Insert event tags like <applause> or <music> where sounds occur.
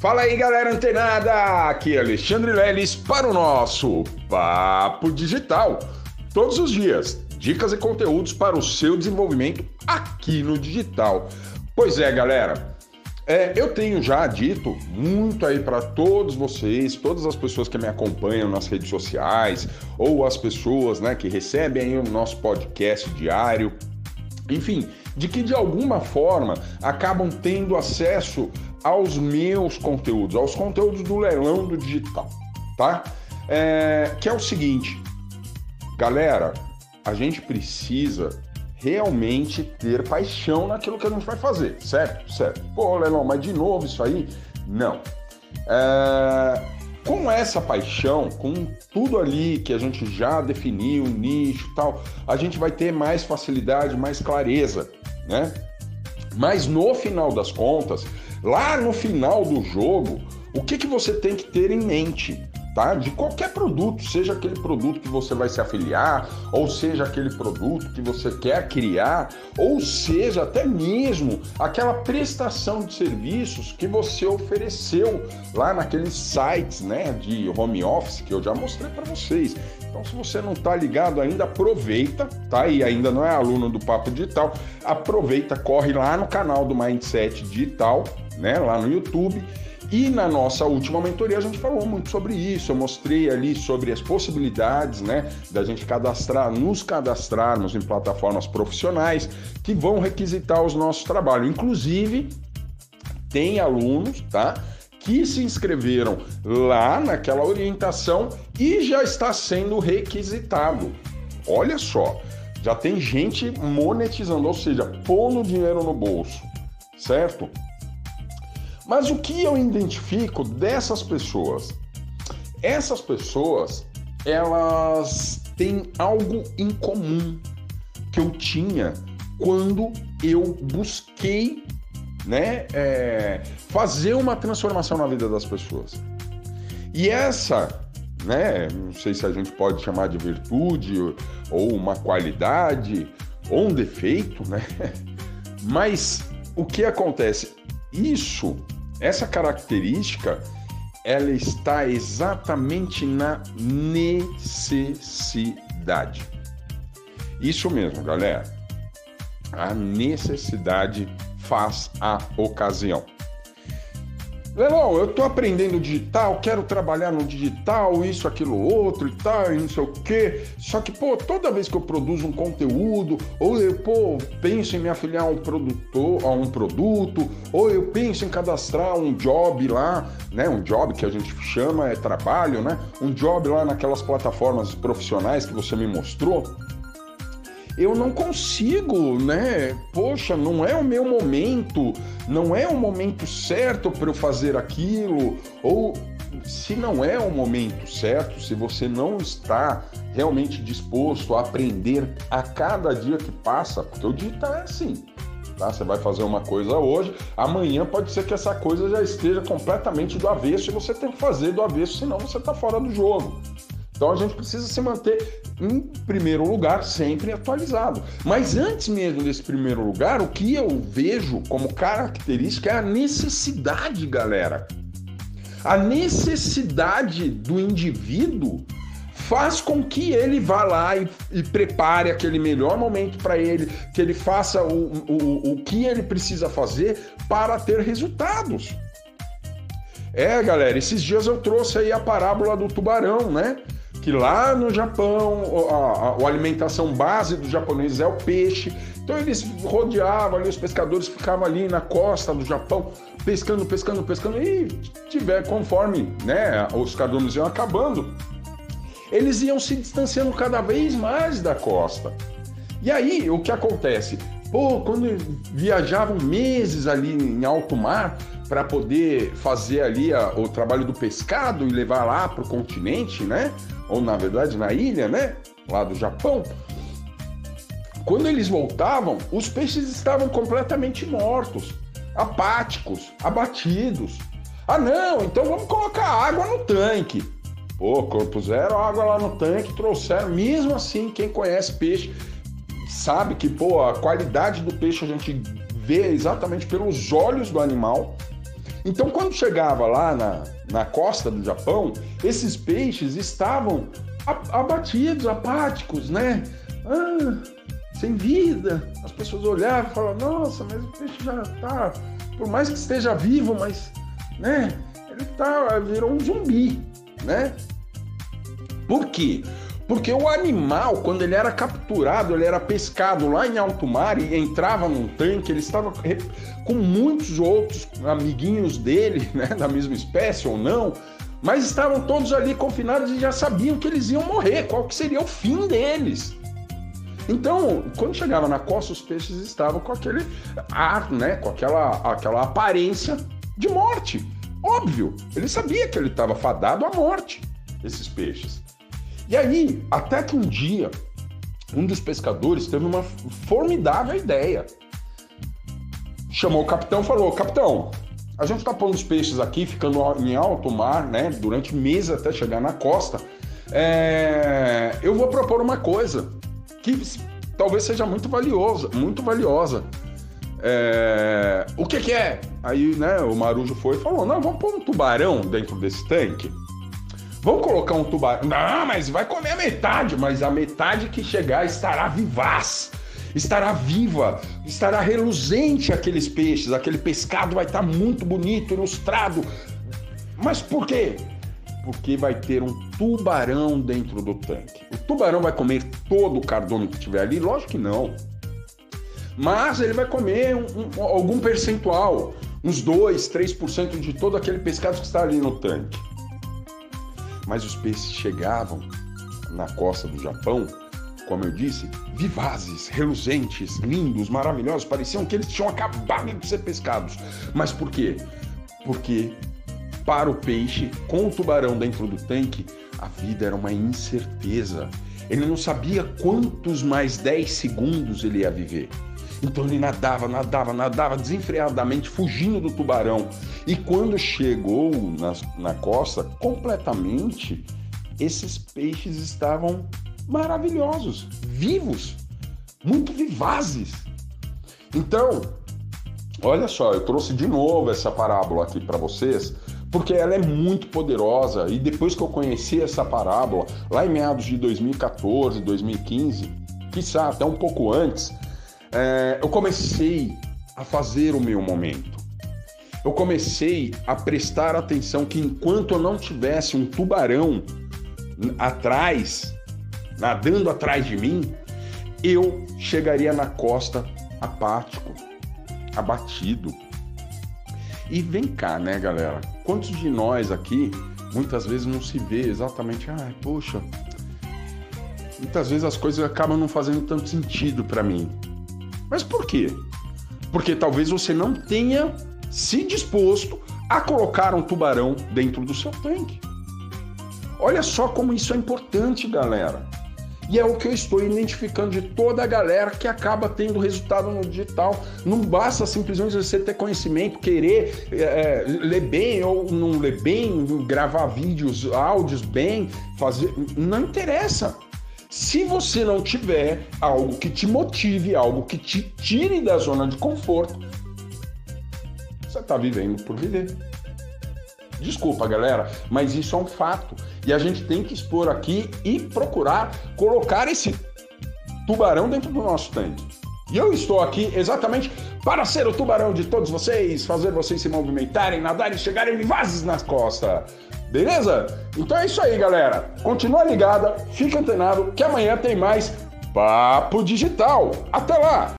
Fala aí, galera antenada! Aqui é Alexandre Leles para o nosso Papo Digital. Todos os dias, dicas e conteúdos para o seu desenvolvimento aqui no digital. Pois é, galera. É, eu tenho já dito muito aí para todos vocês, todas as pessoas que me acompanham nas redes sociais ou as pessoas né, que recebem o nosso podcast diário, enfim, de que de alguma forma acabam tendo acesso aos meus conteúdos, aos conteúdos do leilão do digital, tá? É, que é o seguinte, galera, a gente precisa realmente ter paixão naquilo que a gente vai fazer, certo? Certo. Pô, leilão, mas de novo isso aí? Não. É, com essa paixão, com tudo ali que a gente já definiu, nicho tal, a gente vai ter mais facilidade, mais clareza, né? Mas no final das contas, Lá no final do jogo, o que, que você tem que ter em mente? Tá? De qualquer produto, seja aquele produto que você vai se afiliar, ou seja aquele produto que você quer criar, ou seja até mesmo aquela prestação de serviços que você ofereceu lá naqueles sites, né, de home office que eu já mostrei para vocês. Então, se você não está ligado ainda, aproveita, tá? E ainda não é aluno do Papo Digital, aproveita, corre lá no canal do Mindset Digital, né, lá no YouTube. E na nossa última mentoria a gente falou muito sobre isso. Eu mostrei ali sobre as possibilidades, né, da gente cadastrar, nos cadastrarmos em plataformas profissionais que vão requisitar os nossos trabalhos. Inclusive, tem alunos, tá? Que se inscreveram lá naquela orientação e já está sendo requisitado. Olha só, já tem gente monetizando, ou seja, pondo dinheiro no bolso, certo? Mas o que eu identifico dessas pessoas? Essas pessoas, elas têm algo em comum que eu tinha quando eu busquei né, é, fazer uma transformação na vida das pessoas. E essa, né, não sei se a gente pode chamar de virtude ou uma qualidade ou um defeito, né? <laughs> Mas o que acontece? Isso essa característica ela está exatamente na necessidade. Isso mesmo, galera. A necessidade faz a ocasião. Leilão, eu tô aprendendo digital, quero trabalhar no digital, isso, aquilo, outro e tal, e não sei o quê. Só que, pô, toda vez que eu produzo um conteúdo, ou eu, pô, penso em me afiliar a um produtor, a um produto, ou eu penso em cadastrar um job lá, né? Um job que a gente chama é trabalho, né? Um job lá naquelas plataformas profissionais que você me mostrou eu não consigo, né? Poxa, não é o meu momento, não é o momento certo para eu fazer aquilo, ou se não é o momento certo, se você não está realmente disposto a aprender a cada dia que passa, porque o digital é assim. Tá? Você vai fazer uma coisa hoje, amanhã pode ser que essa coisa já esteja completamente do avesso e você tem que fazer do avesso, senão você está fora do jogo. Então a gente precisa se manter em primeiro lugar sempre atualizado. Mas antes mesmo desse primeiro lugar, o que eu vejo como característica é a necessidade, galera. A necessidade do indivíduo faz com que ele vá lá e, e prepare aquele melhor momento para ele, que ele faça o, o, o que ele precisa fazer para ter resultados. É, galera, esses dias eu trouxe aí a parábola do tubarão, né? Que lá no Japão a, a, a, alimentação base dos japoneses é o peixe. Então eles rodeavam ali, os pescadores ficavam ali na costa do Japão, pescando, pescando, pescando, e tiver conforme né, os cardumes iam acabando, eles iam se distanciando cada vez mais da costa. E aí o que acontece? Pô, quando viajavam meses ali em alto mar para poder fazer ali a, o trabalho do pescado e levar lá para o continente, né? Ou na verdade na ilha, né? Lá do Japão. Quando eles voltavam, os peixes estavam completamente mortos, apáticos, abatidos. Ah, não, então vamos colocar água no tanque. Pô, puseram água lá no tanque, trouxeram. Mesmo assim, quem conhece peixe sabe que, pô, a qualidade do peixe a gente vê exatamente pelos olhos do animal. Então, quando chegava lá na, na costa do Japão, esses peixes estavam abatidos, apáticos, né? Ah, sem vida. As pessoas olhavam e falavam: Nossa, mas o peixe já está, por mais que esteja vivo, mas, né? Ele tá, virou um zumbi, né? Por quê? Porque o animal, quando ele era capturado, ele era pescado lá em alto mar e entrava num tanque, ele estava com muitos outros amiguinhos dele, <laughs> né, da mesma espécie ou não, mas estavam todos ali confinados e já sabiam que eles iam morrer, qual que seria o fim deles. Então, quando chegava na costa, os peixes estavam com aquele ar, né, com aquela, aquela aparência de morte. Óbvio, ele sabia que ele estava fadado à morte, esses peixes. E aí, até que um dia, um dos pescadores teve uma formidável ideia. Chamou o capitão e falou: Capitão, a gente está pondo os peixes aqui, ficando em alto mar, né, durante meses até chegar na costa. É... Eu vou propor uma coisa que talvez seja muito valiosa, muito valiosa. É... O que, que, é? Aí, né, o Marujo foi e falou: Não, vamos pôr um tubarão dentro desse tanque. Vamos colocar um tubarão. Não, mas vai comer a metade, mas a metade que chegar estará vivaz, estará viva, estará reluzente aqueles peixes, aquele pescado vai estar muito bonito, ilustrado. Mas por quê? Porque vai ter um tubarão dentro do tanque. O tubarão vai comer todo o cardume que tiver ali? Lógico que não. Mas ele vai comer um, um, algum percentual, uns 2, 3% de todo aquele pescado que está ali no tanque mas os peixes chegavam na costa do Japão, como eu disse, vivazes, reluzentes, lindos, maravilhosos, pareciam que eles tinham acabado de ser pescados. Mas por quê? Porque para o peixe, com o tubarão dentro do tanque, a vida era uma incerteza. Ele não sabia quantos mais 10 segundos ele ia viver. Então ele nadava, nadava, nadava desenfreadamente, fugindo do tubarão. E quando chegou na, na costa, completamente, esses peixes estavam maravilhosos, vivos, muito vivazes. Então, olha só, eu trouxe de novo essa parábola aqui para vocês, porque ela é muito poderosa. E depois que eu conheci essa parábola, lá em meados de 2014, 2015, quiçá até um pouco antes, é, eu comecei a fazer o meu momento. Eu comecei a prestar atenção que enquanto eu não tivesse um tubarão atrás, nadando atrás de mim, eu chegaria na costa apático, abatido. E vem cá, né, galera? Quantos de nós aqui muitas vezes não se vê exatamente, ai, poxa, muitas vezes as coisas acabam não fazendo tanto sentido para mim. Mas por quê? Porque talvez você não tenha se disposto a colocar um tubarão dentro do seu tanque. Olha só como isso é importante, galera. E é o que eu estou identificando de toda a galera que acaba tendo resultado no digital. Não basta simplesmente você ter conhecimento, querer é, ler bem ou não ler bem, gravar vídeos, áudios bem, fazer. Não interessa. Se você não tiver algo que te motive, algo que te tire da zona de conforto, você está vivendo por viver. Desculpa, galera, mas isso é um fato. E a gente tem que expor aqui e procurar colocar esse tubarão dentro do nosso tanque. E eu estou aqui exatamente para ser o tubarão de todos vocês, fazer vocês se movimentarem, nadarem, chegarem vivazes nas costas. Beleza? Então é isso aí, galera. Continua ligada, fica antenado que amanhã tem mais Papo Digital. Até lá!